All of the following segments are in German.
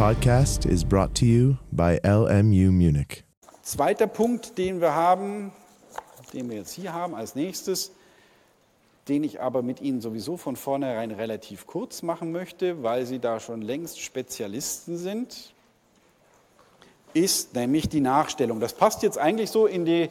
podcast is brought to you by LMU Munich. Zweiter Punkt, den wir haben, den wir jetzt hier haben als nächstes, den ich aber mit Ihnen sowieso von vornherein relativ kurz machen möchte, weil Sie da schon längst Spezialisten sind, ist nämlich die Nachstellung. Das passt jetzt eigentlich so in, die,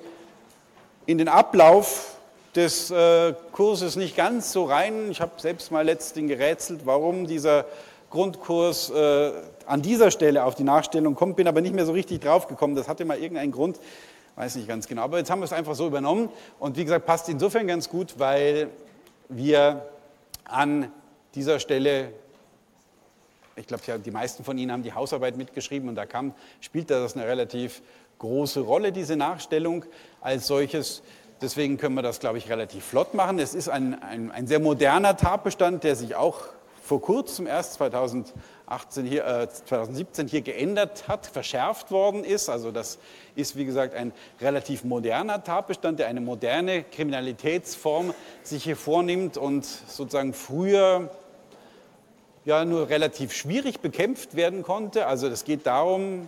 in den Ablauf des äh, Kurses nicht ganz so rein. Ich habe selbst mal letztens gerätselt, warum dieser Grundkurs äh, an dieser Stelle auf die Nachstellung kommt, bin aber nicht mehr so richtig drauf gekommen. Das hatte mal irgendeinen Grund, weiß nicht ganz genau. Aber jetzt haben wir es einfach so übernommen und wie gesagt, passt insofern ganz gut, weil wir an dieser Stelle, ich glaube, die meisten von Ihnen haben die Hausarbeit mitgeschrieben und da kam, spielt das eine relativ große Rolle, diese Nachstellung als solches. Deswegen können wir das, glaube ich, relativ flott machen. Es ist ein, ein, ein sehr moderner Tatbestand, der sich auch vor kurzem erst 2018 hier, äh, 2017 hier geändert hat, verschärft worden ist. Also das ist, wie gesagt, ein relativ moderner Tatbestand, der eine moderne Kriminalitätsform sich hier vornimmt und sozusagen früher ja nur relativ schwierig bekämpft werden konnte. Also es geht darum,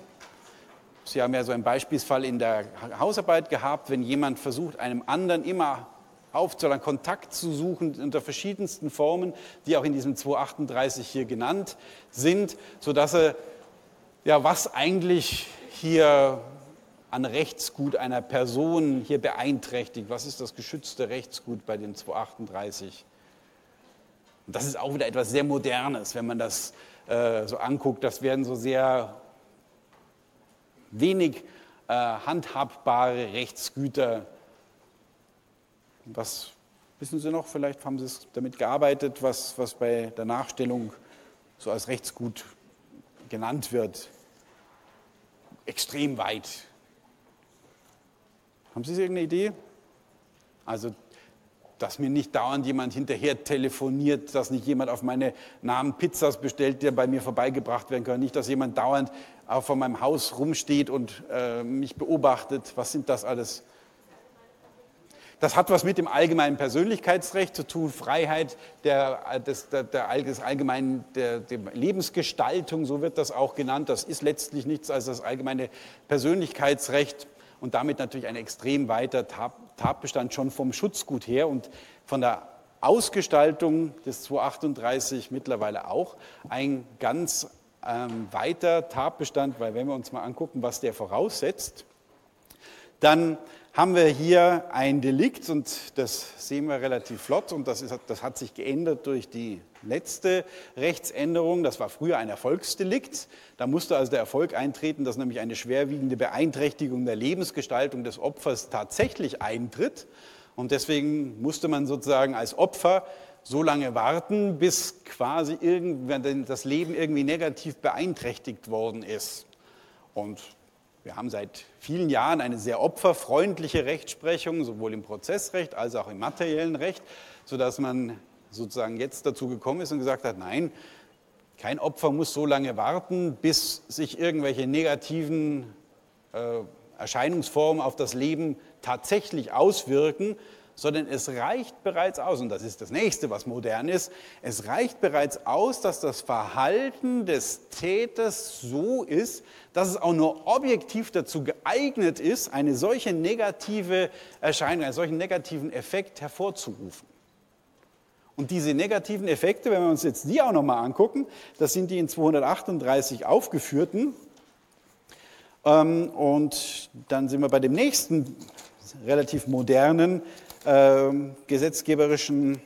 Sie haben ja so einen Beispielsfall in der Hausarbeit gehabt, wenn jemand versucht, einem anderen immer aufzuhören, Kontakt zu suchen unter verschiedensten Formen, die auch in diesem 238 hier genannt sind, sodass er, ja, was eigentlich hier an Rechtsgut einer Person hier beeinträchtigt, was ist das geschützte Rechtsgut bei dem 238? Und das ist auch wieder etwas sehr Modernes, wenn man das äh, so anguckt. Das werden so sehr wenig äh, handhabbare Rechtsgüter was wissen Sie noch? Vielleicht haben Sie damit gearbeitet, was, was bei der Nachstellung so als Rechtsgut genannt wird. Extrem weit. Haben Sie irgendeine Idee? Also, dass mir nicht dauernd jemand hinterher telefoniert, dass nicht jemand auf meine Namen Pizzas bestellt, der bei mir vorbeigebracht werden kann, nicht, dass jemand dauernd auch vor meinem Haus rumsteht und äh, mich beobachtet. Was sind das alles? Das hat was mit dem allgemeinen Persönlichkeitsrecht zu tun, Freiheit der, des, der, der, des allgemeinen der, der Lebensgestaltung, so wird das auch genannt. Das ist letztlich nichts als das allgemeine Persönlichkeitsrecht und damit natürlich ein extrem weiter Tatbestand schon vom Schutzgut her und von der Ausgestaltung des 238 mittlerweile auch ein ganz ähm, weiter Tatbestand, weil wenn wir uns mal angucken, was der voraussetzt, dann haben wir hier ein Delikt und das sehen wir relativ flott und das, ist, das hat sich geändert durch die letzte Rechtsänderung. Das war früher ein Erfolgsdelikt. Da musste also der Erfolg eintreten, dass nämlich eine schwerwiegende Beeinträchtigung der Lebensgestaltung des Opfers tatsächlich eintritt. Und deswegen musste man sozusagen als Opfer so lange warten, bis quasi irgendwann das Leben irgendwie negativ beeinträchtigt worden ist. Und wir haben seit vielen Jahren eine sehr opferfreundliche Rechtsprechung, sowohl im Prozessrecht als auch im materiellen Recht, sodass man sozusagen jetzt dazu gekommen ist und gesagt hat, nein, kein Opfer muss so lange warten, bis sich irgendwelche negativen äh, Erscheinungsformen auf das Leben tatsächlich auswirken, sondern es reicht bereits aus, und das ist das nächste, was modern ist, es reicht bereits aus, dass das Verhalten des Täters so ist, dass es auch nur objektiv dazu geeignet ist, eine solche negative Erscheinung, einen solchen negativen Effekt hervorzurufen. Und diese negativen Effekte, wenn wir uns jetzt die auch nochmal angucken, das sind die in 238 aufgeführten. Ähm, und dann sind wir bei dem nächsten relativ modernen ähm, gesetzgeberischen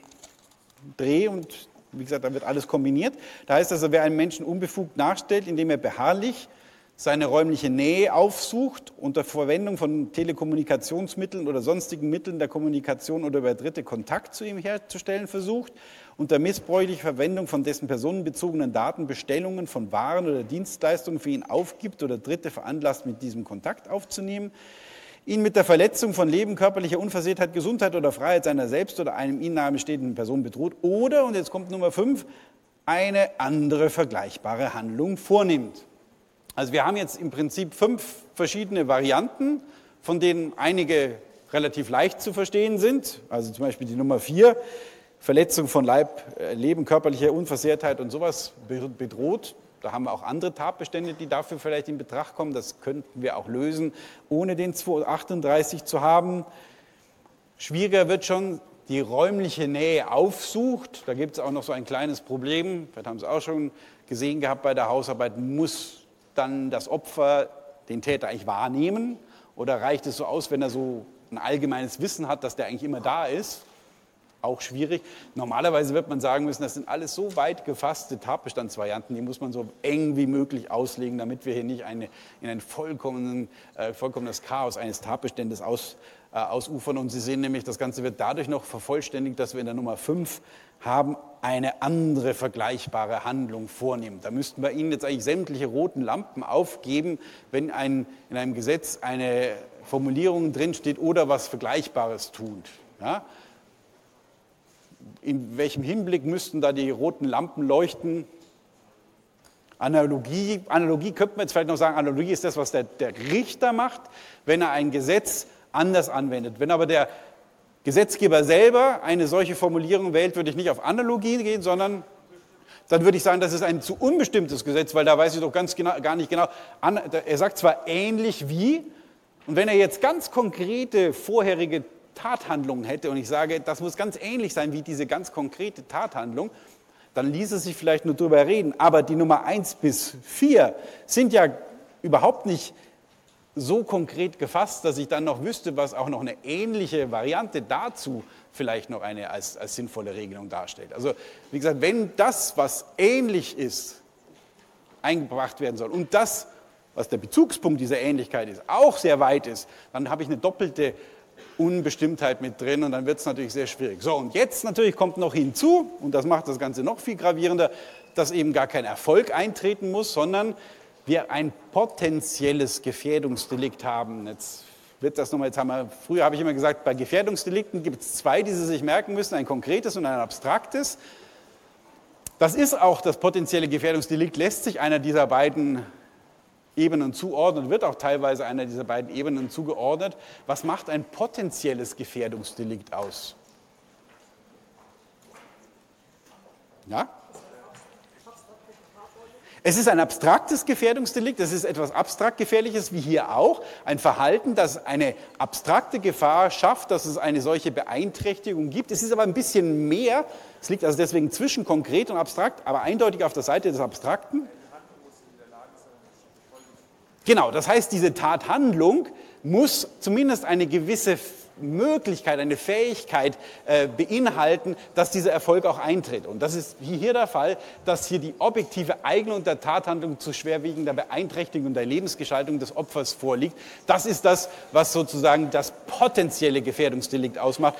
Dreh und wie gesagt, da wird alles kombiniert. Da heißt also, wer einen Menschen unbefugt nachstellt, indem er beharrlich seine räumliche Nähe aufsucht, unter Verwendung von Telekommunikationsmitteln oder sonstigen Mitteln der Kommunikation oder über Dritte Kontakt zu ihm herzustellen versucht, unter missbräuchlicher Verwendung von dessen personenbezogenen Daten Bestellungen von Waren oder Dienstleistungen für ihn aufgibt oder Dritte veranlasst, mit diesem Kontakt aufzunehmen, ihn mit der Verletzung von Leben, körperlicher Unversehrtheit, Gesundheit oder Freiheit seiner selbst oder einem ihm nahestehenden Person bedroht oder, und jetzt kommt Nummer fünf, eine andere vergleichbare Handlung vornimmt. Also wir haben jetzt im Prinzip fünf verschiedene Varianten, von denen einige relativ leicht zu verstehen sind. Also zum Beispiel die Nummer vier, Verletzung von Leib, äh, Leben, körperlicher Unversehrtheit und sowas bedroht Da haben wir auch andere Tatbestände, die dafür vielleicht in Betracht kommen. Das könnten wir auch lösen, ohne den 238 zu haben. Schwieriger wird schon die räumliche Nähe aufsucht. Da gibt es auch noch so ein kleines Problem. Vielleicht haben Sie auch schon gesehen gehabt bei der Hausarbeit. Muss dann das Opfer den Täter eigentlich wahrnehmen? Oder reicht es so aus, wenn er so ein allgemeines Wissen hat, dass der eigentlich immer da ist? Auch schwierig. Normalerweise wird man sagen müssen, das sind alles so weit gefasste Tatbestandsvarianten, die muss man so eng wie möglich auslegen, damit wir hier nicht eine, in ein vollkommen, äh, vollkommenes Chaos eines Tatbeständes aus, äh, ausufern. Und Sie sehen nämlich, das Ganze wird dadurch noch vervollständigt, dass wir in der Nummer 5 haben, eine andere vergleichbare Handlung vornehmen. Da müssten wir Ihnen jetzt eigentlich sämtliche roten Lampen aufgeben, wenn ein, in einem Gesetz eine Formulierung drinsteht oder was Vergleichbares tut. Ja? In welchem Hinblick müssten da die roten Lampen leuchten? Analogie, Analogie könnte man jetzt vielleicht noch sagen, Analogie ist das, was der, der Richter macht, wenn er ein Gesetz anders anwendet. Wenn aber der Gesetzgeber selber eine solche Formulierung wählt, würde ich nicht auf Analogie gehen, sondern dann würde ich sagen, das ist ein zu unbestimmtes Gesetz, weil da weiß ich doch ganz genau, gar nicht genau. Er sagt zwar ähnlich wie, und wenn er jetzt ganz konkrete vorherige Tathandlungen hätte und ich sage, das muss ganz ähnlich sein wie diese ganz konkrete Tathandlung, dann ließe sich vielleicht nur darüber reden. Aber die Nummer 1 bis 4 sind ja überhaupt nicht so konkret gefasst, dass ich dann noch wüsste, was auch noch eine ähnliche Variante dazu vielleicht noch eine als, als sinnvolle Regelung darstellt. Also wie gesagt, wenn das, was ähnlich ist, eingebracht werden soll und das, was der Bezugspunkt dieser Ähnlichkeit ist, auch sehr weit ist, dann habe ich eine doppelte Unbestimmtheit mit drin und dann wird es natürlich sehr schwierig. So, und jetzt natürlich kommt noch hinzu, und das macht das Ganze noch viel gravierender, dass eben gar kein Erfolg eintreten muss, sondern wir ein potenzielles Gefährdungsdelikt haben. Jetzt wird das nochmal, jetzt haben wir, früher habe ich immer gesagt, bei Gefährdungsdelikten gibt es zwei, die Sie sich merken müssen, ein konkretes und ein abstraktes. Das ist auch das potenzielle Gefährdungsdelikt, lässt sich einer dieser beiden Ebenen zuordnen, wird auch teilweise einer dieser beiden Ebenen zugeordnet. Was macht ein potenzielles Gefährdungsdelikt aus? Ja? Es ist ein abstraktes Gefährdungsdelikt, es ist etwas abstrakt Gefährliches wie hier auch. Ein Verhalten, das eine abstrakte Gefahr schafft, dass es eine solche Beeinträchtigung gibt. Es ist aber ein bisschen mehr, es liegt also deswegen zwischen konkret und abstrakt, aber eindeutig auf der Seite des Abstrakten. Genau, das heißt, diese Tathandlung muss zumindest eine gewisse Möglichkeit, eine Fähigkeit äh, beinhalten, dass dieser Erfolg auch eintritt. Und das ist hier der Fall, dass hier die objektive Eignung der Tathandlung zu schwerwiegender Beeinträchtigung der Lebensgestaltung des Opfers vorliegt. Das ist das, was sozusagen das potenzielle Gefährdungsdelikt ausmacht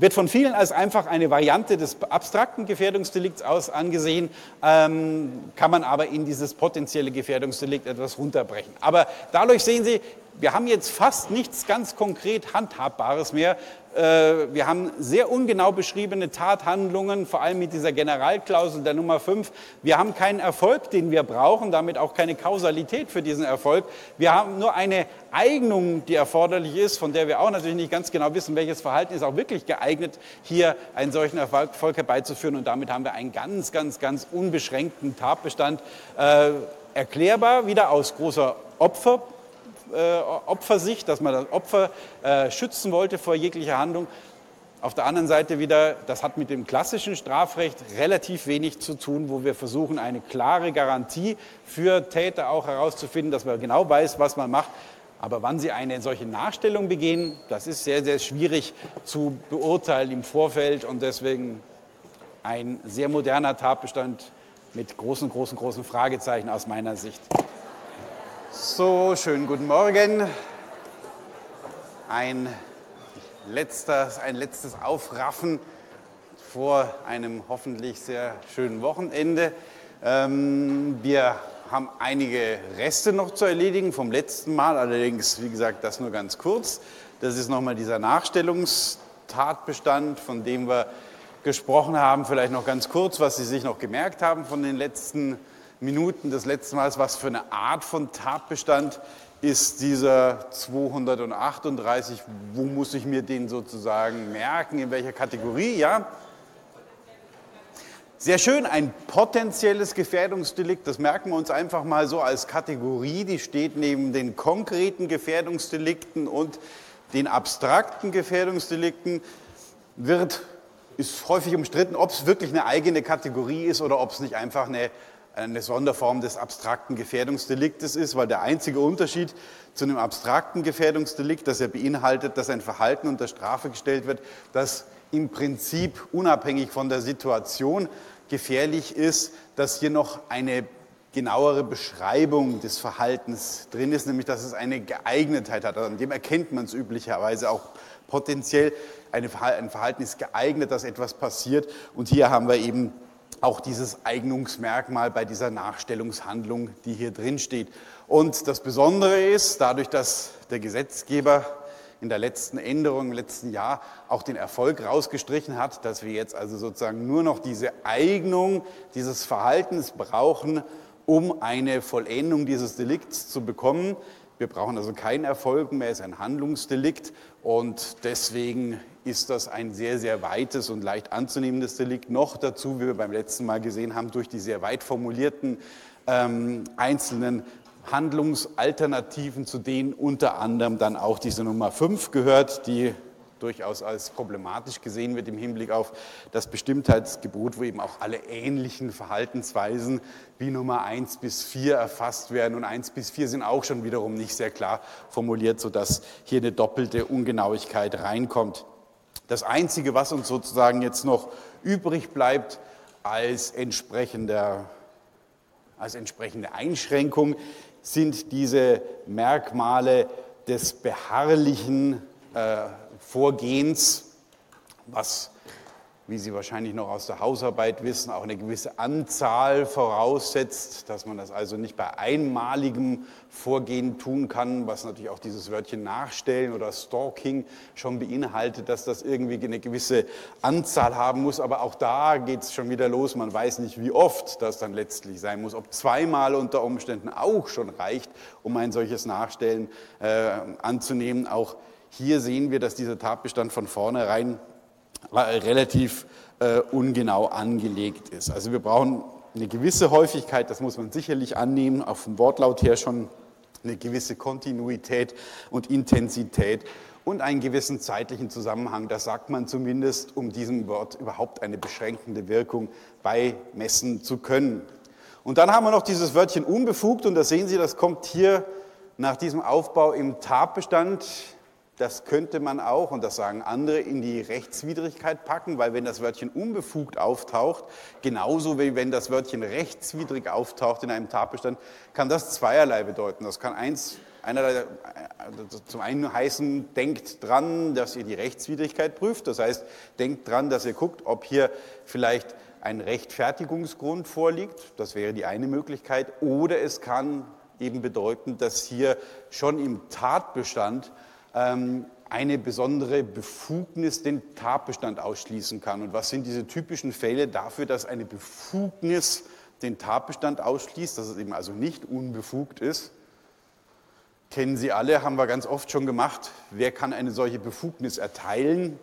wird von vielen als einfach eine Variante des abstrakten Gefährdungsdelikts aus angesehen, ähm, kann man aber in dieses potenzielle Gefährdungsdelikt etwas runterbrechen. Aber dadurch sehen Sie, wir haben jetzt fast nichts ganz konkret Handhabbares mehr. Äh, wir haben sehr ungenau beschriebene Tathandlungen, vor allem mit dieser Generalklausel der Nummer 5. Wir haben keinen Erfolg, den wir brauchen, damit auch keine Kausalität für diesen Erfolg. Wir haben nur eine Eignung, die erforderlich ist, von der wir auch natürlich nicht ganz genau wissen, welches Verhalten ist auch wirklich geeignet, hier einen solchen Erfolg herbeizuführen. Und damit haben wir einen ganz, ganz, ganz unbeschränkten Tatbestand. Äh, erklärbar wieder aus großer Opfer äh, Opfersicht, dass man das Opfer äh, schützen wollte vor jeglicher Handlung. Auf der anderen Seite wieder, das hat mit dem klassischen Strafrecht relativ wenig zu tun, wo wir versuchen, eine klare Garantie für Täter auch herauszufinden, dass man genau weiß, was man macht. Aber wann sie eine solche Nachstellung begehen, das ist sehr, sehr schwierig zu beurteilen im Vorfeld und deswegen ein sehr moderner Tatbestand mit großen, großen, großen Fragezeichen aus meiner Sicht. So, schönen guten Morgen. Ein letztes, ein letztes Aufraffen vor einem hoffentlich sehr schönen Wochenende. Ähm, wir haben einige Reste noch zu erledigen vom letzten Mal, allerdings, wie gesagt, das nur ganz kurz. Das ist nochmal dieser Nachstellungstatbestand, von dem wir gesprochen haben. Vielleicht noch ganz kurz, was Sie sich noch gemerkt haben von den letzten Minuten. Des letzten Mal, was für eine Art von Tatbestand ist dieser 238, wo muss ich mir den sozusagen merken, in welcher Kategorie, ja? Sehr schön, ein potenzielles Gefährdungsdelikt, das merken wir uns einfach mal so als Kategorie, die steht neben den konkreten Gefährdungsdelikten und den abstrakten Gefährdungsdelikten, wird, ist häufig umstritten, ob es wirklich eine eigene Kategorie ist oder ob es nicht einfach eine, eine Sonderform des abstrakten Gefährdungsdeliktes ist, weil der einzige Unterschied zu einem abstrakten Gefährdungsdelikt, das er beinhaltet, dass ein Verhalten unter Strafe gestellt wird, das im Prinzip unabhängig von der Situation gefährlich ist, dass hier noch eine genauere Beschreibung des Verhaltens drin ist, nämlich dass es eine Geeignetheit hat. An dem erkennt man es üblicherweise auch potenziell. ein Verhalten ist geeignet, dass etwas passiert. Und hier haben wir eben auch dieses Eignungsmerkmal bei dieser Nachstellungshandlung, die hier drin steht. Und das Besondere ist, dadurch, dass der Gesetzgeber in der letzten Änderung im letzten Jahr auch den Erfolg rausgestrichen hat, dass wir jetzt also sozusagen nur noch diese Eignung dieses Verhaltens brauchen, um eine Vollendung dieses Delikts zu bekommen. Wir brauchen also keinen Erfolg mehr, es ist ein Handlungsdelikt und deswegen ist das ein sehr, sehr weites und leicht anzunehmendes Delikt. Noch dazu, wie wir beim letzten Mal gesehen haben, durch die sehr weit formulierten ähm, einzelnen Handlungsalternativen, zu denen unter anderem dann auch diese Nummer 5 gehört, die durchaus als problematisch gesehen wird im Hinblick auf das Bestimmtheitsgebot, wo eben auch alle ähnlichen Verhaltensweisen wie Nummer 1 bis 4 erfasst werden. Und 1 bis 4 sind auch schon wiederum nicht sehr klar formuliert, sodass hier eine doppelte Ungenauigkeit reinkommt. Das Einzige, was uns sozusagen jetzt noch übrig bleibt als entsprechender als entsprechende Einschränkung sind diese Merkmale des beharrlichen äh, Vorgehens, was, wie Sie wahrscheinlich noch aus der Hausarbeit wissen, auch eine gewisse Anzahl voraussetzt, dass man das also nicht bei einmaligem Vorgehen tun kann, was natürlich auch dieses Wörtchen Nachstellen oder Stalking schon beinhaltet, dass das irgendwie eine gewisse Anzahl haben muss. Aber auch da geht es schon wieder los. Man weiß nicht, wie oft das dann letztlich sein muss. Ob zweimal unter Umständen auch schon reicht, um ein solches Nachstellen äh, anzunehmen. Auch hier sehen wir, dass dieser Tatbestand von vornherein äh, relativ äh, ungenau angelegt ist. Also wir brauchen eine gewisse Häufigkeit, das muss man sicherlich annehmen, auch vom Wortlaut her schon eine gewisse Kontinuität und Intensität und einen gewissen zeitlichen Zusammenhang. Das sagt man zumindest, um diesem Wort überhaupt eine beschränkende Wirkung beimessen zu können. Und dann haben wir noch dieses Wörtchen unbefugt und da sehen Sie, das kommt hier nach diesem Aufbau im Tatbestand das könnte man auch, und das sagen andere, in die Rechtswidrigkeit packen, weil wenn das Wörtchen unbefugt auftaucht, genauso wie wenn das Wörtchen rechtswidrig auftaucht in einem Tatbestand, kann das zweierlei bedeuten. Das kann eins, einer, äh, zum einen heißen, denkt dran, dass ihr die Rechtswidrigkeit prüft. Das heißt, denkt dran, dass ihr guckt, ob hier vielleicht ein Rechtfertigungsgrund vorliegt. Das wäre die eine Möglichkeit. Oder es kann eben bedeuten, dass hier schon im Tatbestand eine besondere Befugnis den Tatbestand ausschließen kann. Und was sind diese typischen Fälle dafür, dass eine Befugnis den Tatbestand ausschließt, dass es eben also nicht unbefugt ist? Kennen Sie alle, haben wir ganz oft schon gemacht. Wer kann eine solche Befugnis erteilen?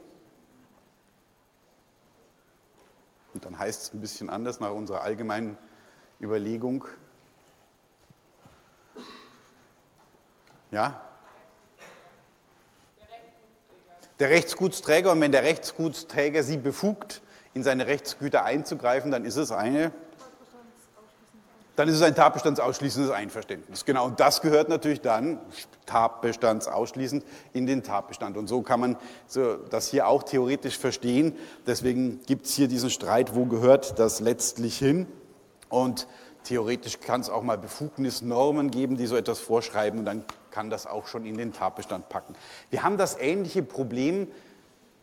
Und dann heißt es ein bisschen anders nach unserer allgemeinen Überlegung. Ja, der Rechtsgutsträger. Und wenn der Rechtsgutsträger Sie befugt, in seine Rechtsgüter einzugreifen, dann ist es eine dann ist es ein tatbestandsausschließendes Einverständnis. Genau, und das gehört natürlich dann tatbestandsausschließend in den Tatbestand. Und so kann man so das hier auch theoretisch verstehen. Deswegen gibt es hier diesen Streit, wo gehört das letztlich hin. Und theoretisch kann es auch mal Befugnisnormen geben, die so etwas vorschreiben. Und dann kann das auch schon in den Tatbestand packen. Wir haben das ähnliche Problem,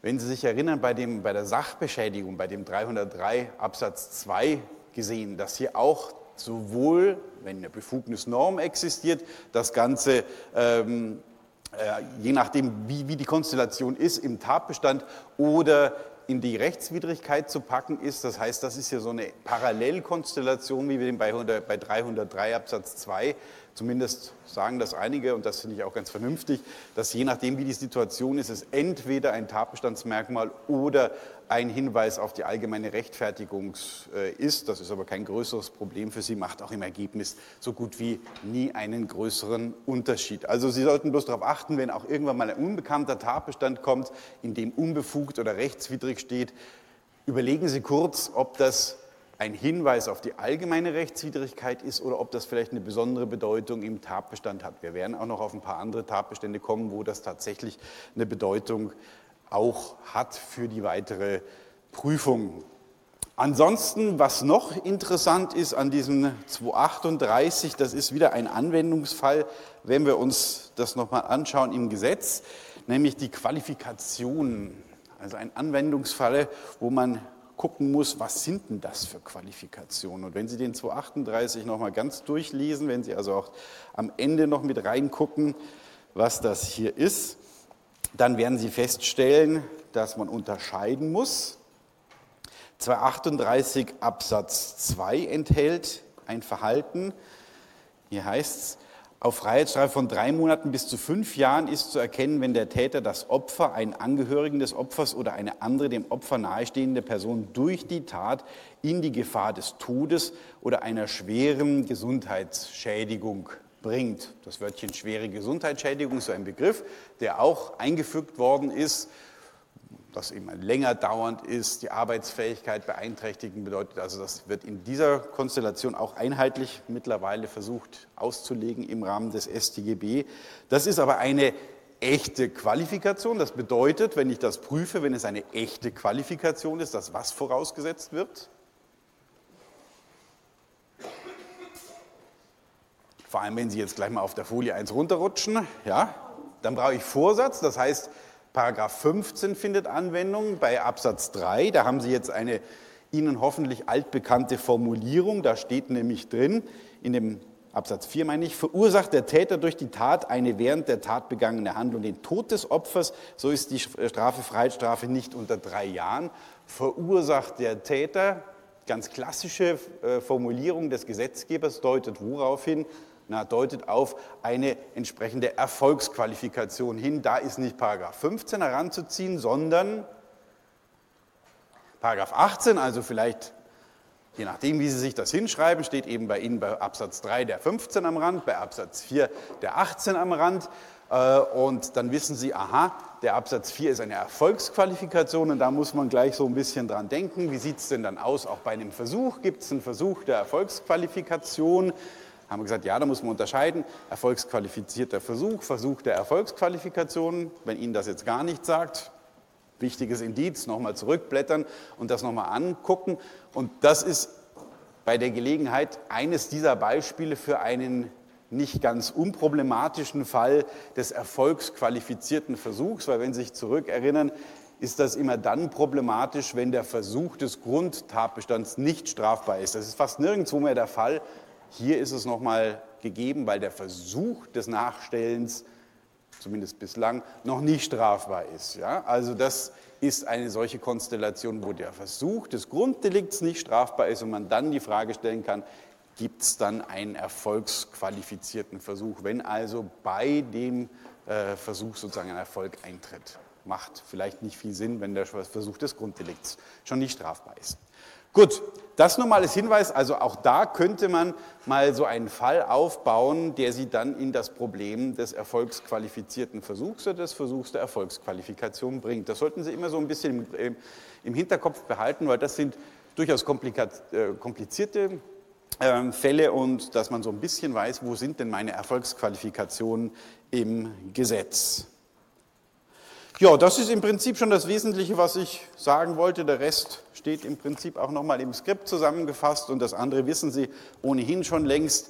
wenn Sie sich erinnern, bei, dem, bei der Sachbeschädigung, bei dem 303 Absatz 2 gesehen, dass hier auch sowohl, wenn eine Befugnisnorm existiert, das Ganze ähm, äh, je nachdem, wie, wie die Konstellation ist, im Tatbestand oder in die Rechtswidrigkeit zu packen ist. Das heißt, das ist ja so eine Parallelkonstellation, wie wir den bei, 100, bei 303 Absatz 2 Zumindest sagen das einige, und das finde ich auch ganz vernünftig, dass je nachdem, wie die Situation ist, es entweder ein Tatbestandsmerkmal oder ein Hinweis auf die allgemeine Rechtfertigung äh, ist. Das ist aber kein größeres Problem für Sie, macht auch im Ergebnis so gut wie nie einen größeren Unterschied. Also Sie sollten bloß darauf achten, wenn auch irgendwann mal ein unbekannter Tatbestand kommt, in dem unbefugt oder rechtswidrig steht, überlegen Sie kurz, ob das ein Hinweis auf die allgemeine Rechtswidrigkeit ist oder ob das vielleicht eine besondere Bedeutung im Tatbestand hat. Wir werden auch noch auf ein paar andere Tatbestände kommen, wo das tatsächlich eine Bedeutung auch hat für die weitere Prüfung. Ansonsten, was noch interessant ist an diesem 238, das ist wieder ein Anwendungsfall, wenn wir uns das nochmal anschauen im Gesetz, nämlich die Qualifikation. Also ein Anwendungsfall, wo man gucken muss, was sind denn das für Qualifikationen? Und wenn Sie den 238 nochmal ganz durchlesen, wenn Sie also auch am Ende noch mit reingucken, was das hier ist, dann werden Sie feststellen, dass man unterscheiden muss. 238 Absatz 2 enthält ein Verhalten. Hier heißt es, auf Freiheitsstrafe von drei Monaten bis zu fünf Jahren ist zu erkennen, wenn der Täter das Opfer, einen Angehörigen des Opfers oder eine andere dem Opfer nahestehende Person durch die Tat in die Gefahr des Todes oder einer schweren Gesundheitsschädigung bringt. Das Wörtchen schwere Gesundheitsschädigung ist so ein Begriff, der auch eingefügt worden ist das eben länger dauernd ist, die Arbeitsfähigkeit beeinträchtigen bedeutet. Also das wird in dieser Konstellation auch einheitlich mittlerweile versucht auszulegen im Rahmen des StGB. Das ist aber eine echte Qualifikation. Das bedeutet, wenn ich das prüfe, wenn es eine echte Qualifikation ist, dass was vorausgesetzt wird? Vor allem, wenn Sie jetzt gleich mal auf der Folie 1 runterrutschen, ja, dann brauche ich Vorsatz. Das heißt, Paragraph 15 findet Anwendung bei Absatz 3. Da haben Sie jetzt eine Ihnen hoffentlich altbekannte Formulierung. Da steht nämlich drin, in dem Absatz 4 meine ich, verursacht der Täter durch die Tat eine während der Tat begangene Handlung den Tod des Opfers, so ist die Strafe Freiheitsstrafe nicht unter drei Jahren. Verursacht der Täter, ganz klassische äh, Formulierung des Gesetzgebers, deutet worauf hin? Na, deutet auf eine entsprechende Erfolgsqualifikation hin. Da ist nicht Paragraph 15 heranzuziehen, sondern Paragraph 18, also vielleicht je nachdem, wie Sie sich das hinschreiben, steht eben bei Ihnen bei Absatz 3 der 15 am Rand, bei Absatz 4 der 18 am Rand. Äh, und dann wissen Sie, aha, der Absatz 4 ist eine Erfolgsqualifikation und da muss man gleich so ein bisschen dran denken. Wie sieht es denn dann aus, auch bei einem Versuch? Gibt es einen Versuch der Erfolgsqualifikation? Haben wir gesagt, ja, da muss man unterscheiden, erfolgsqualifizierter Versuch, Versuch der Erfolgsqualifikation. Wenn Ihnen das jetzt gar nicht sagt, wichtiges Indiz, nochmal zurückblättern und das nochmal angucken. Und das ist bei der Gelegenheit eines dieser Beispiele für einen nicht ganz unproblematischen Fall des erfolgsqualifizierten Versuchs, weil wenn Sie sich zurückerinnern, ist das immer dann problematisch, wenn der Versuch des Grundtatbestands nicht strafbar ist. Das ist fast nirgendwo mehr der Fall, hier ist es nochmal gegeben, weil der Versuch des Nachstellens, zumindest bislang, noch nicht strafbar ist. Ja? Also das ist eine solche Konstellation, wo der Versuch des Grunddelikts nicht strafbar ist und man dann die Frage stellen kann, gibt es dann einen erfolgsqualifizierten Versuch, wenn also bei dem äh, Versuch sozusagen ein Erfolg eintritt. Macht vielleicht nicht viel Sinn, wenn der Versuch des Grunddelikts schon nicht strafbar ist. Gut, das nur mal als Hinweis, also auch da könnte man mal so einen Fall aufbauen, der Sie dann in das Problem des erfolgsqualifizierten Versuchs oder des Versuchs der Erfolgsqualifikation bringt. Das sollten Sie immer so ein bisschen im Hinterkopf behalten, weil das sind durchaus äh, komplizierte ähm, Fälle und dass man so ein bisschen weiß, wo sind denn meine Erfolgsqualifikationen im Gesetz. Ja, das ist im Prinzip schon das Wesentliche, was ich sagen wollte. Der Rest steht im Prinzip auch nochmal im Skript zusammengefasst und das andere wissen Sie ohnehin schon längst.